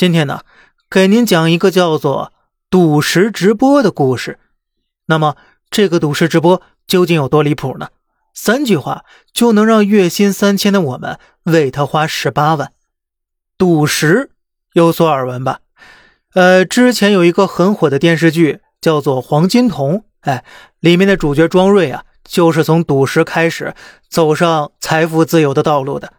今天呢，给您讲一个叫做赌石直播的故事。那么，这个赌石直播究竟有多离谱呢？三句话就能让月薪三千的我们为他花十八万。赌石有所耳闻吧？呃，之前有一个很火的电视剧叫做《黄金瞳》，哎，里面的主角庄瑞啊，就是从赌石开始走上财富自由的道路的。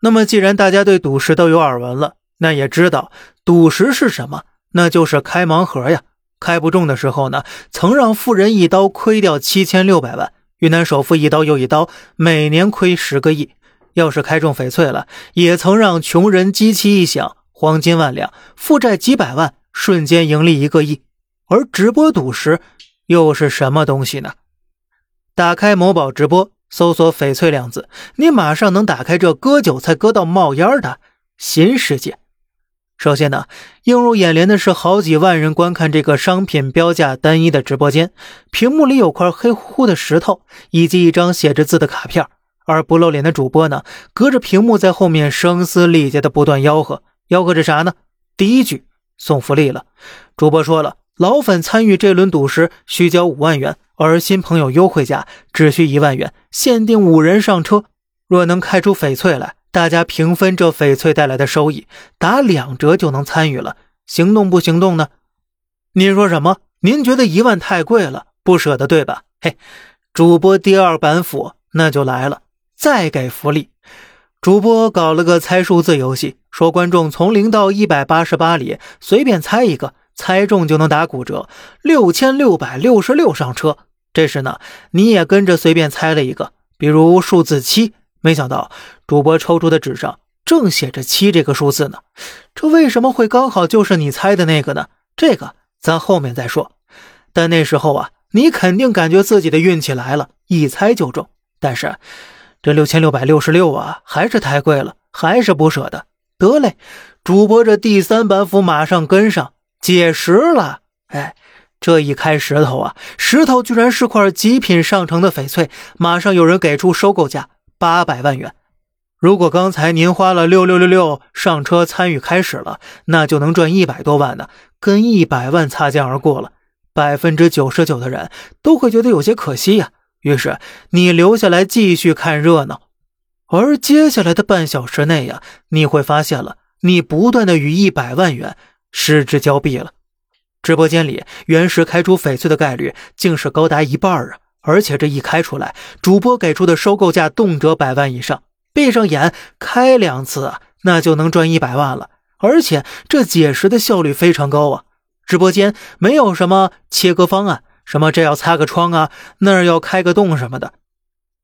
那么，既然大家对赌石都有耳闻了，那也知道赌石是什么？那就是开盲盒呀。开不中的时候呢，曾让富人一刀亏掉七千六百万；云南首富一刀又一刀，每年亏十个亿。要是开中翡翠了，也曾让穷人机器一响，黄金万两，负债几百万，瞬间盈利一个亿。而直播赌石又是什么东西呢？打开某宝直播，搜索“翡翠”两字，你马上能打开这割韭菜割到冒烟的新世界。首先呢，映入眼帘的是好几万人观看这个商品标价单一的直播间，屏幕里有块黑乎乎的石头，以及一张写着字的卡片，而不露脸的主播呢，隔着屏幕在后面声嘶力竭的不断吆喝，吆喝着啥呢？第一句送福利了，主播说了，老粉参与这轮赌石需交五万元，而新朋友优惠价只需一万元，限定五人上车，若能开出翡翠来。大家平分这翡翠带来的收益，打两折就能参与了。行动不行动呢？您说什么？您觉得一万太贵了，不舍得对吧？嘿，主播第二板斧那就来了，再给福利。主播搞了个猜数字游戏，说观众从零到一百八十八里随便猜一个，猜中就能打骨折，六千六百六十六上车。这时呢，你也跟着随便猜了一个，比如数字七。没想到主播抽出的纸上正写着七这个数字呢，这为什么会刚好就是你猜的那个呢？这个咱后面再说。但那时候啊，你肯定感觉自己的运气来了，一猜就中。但是这六千六百六十六啊，还是太贵了，还是不舍得。得嘞，主播这第三板斧马上跟上解石了。哎，这一开石头啊，石头居然是块极品上乘的翡翠，马上有人给出收购价。八百万元，如果刚才您花了六六六六上车参与开始了，那就能赚一百多万呢，跟一百万擦肩而过了。百分之九十九的人都会觉得有些可惜呀。于是你留下来继续看热闹，而接下来的半小时内呀，你会发现了，你不断的与一百万元失之交臂了。直播间里原石开出翡翠的概率竟是高达一半啊！而且这一开出来，主播给出的收购价动辄百万以上，闭上眼开两次，那就能赚一百万了。而且这解石的效率非常高啊！直播间没有什么切割方案，什么这要擦个窗啊，那儿要开个洞什么的，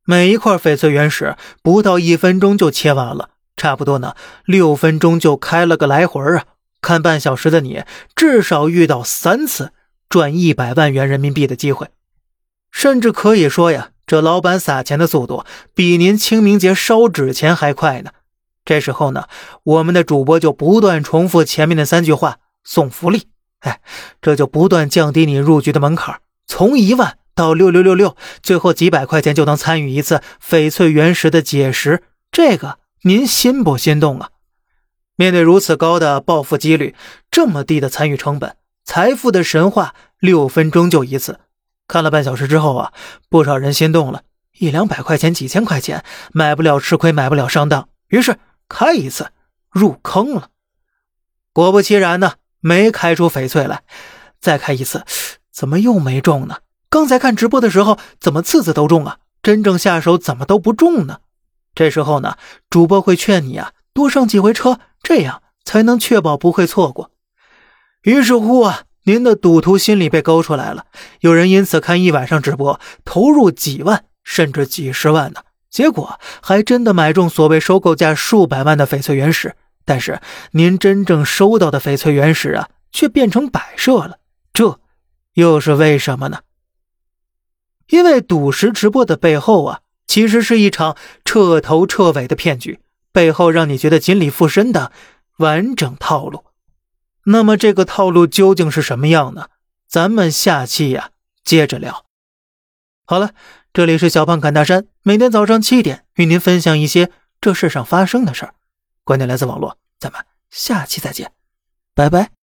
每一块翡翠原石不到一分钟就切完了，差不多呢，六分钟就开了个来回啊！看半小时的你，至少遇到三次赚一百万元人民币的机会。甚至可以说呀，这老板撒钱的速度比您清明节烧纸钱还快呢。这时候呢，我们的主播就不断重复前面的三句话：送福利，哎，这就不断降低你入局的门槛，从一万到六六六六，最后几百块钱就能参与一次翡翠原石的解石。这个您心不心动啊？面对如此高的暴富几率，这么低的参与成本，财富的神话，六分钟就一次。看了半小时之后啊，不少人心动了，一两百块钱、几千块钱买不了吃亏，买不了上当，于是开一次入坑了。果不其然呢，没开出翡翠来，再开一次，怎么又没中呢？刚才看直播的时候，怎么次次都中啊？真正下手怎么都不中呢？这时候呢，主播会劝你啊，多上几回车，这样才能确保不会错过。于是乎啊。您的赌徒心理被勾出来了，有人因此看一晚上直播，投入几万甚至几十万呢，结果还真的买中所谓收购价数百万的翡翠原石，但是您真正收到的翡翠原石啊，却变成摆设了，这又是为什么呢？因为赌石直播的背后啊，其实是一场彻头彻尾的骗局，背后让你觉得锦鲤附身的完整套路。那么这个套路究竟是什么样呢？咱们下期呀接着聊。好了，这里是小胖侃大山，每天早上七点与您分享一些这世上发生的事儿。观点来自网络，咱们下期再见，拜拜。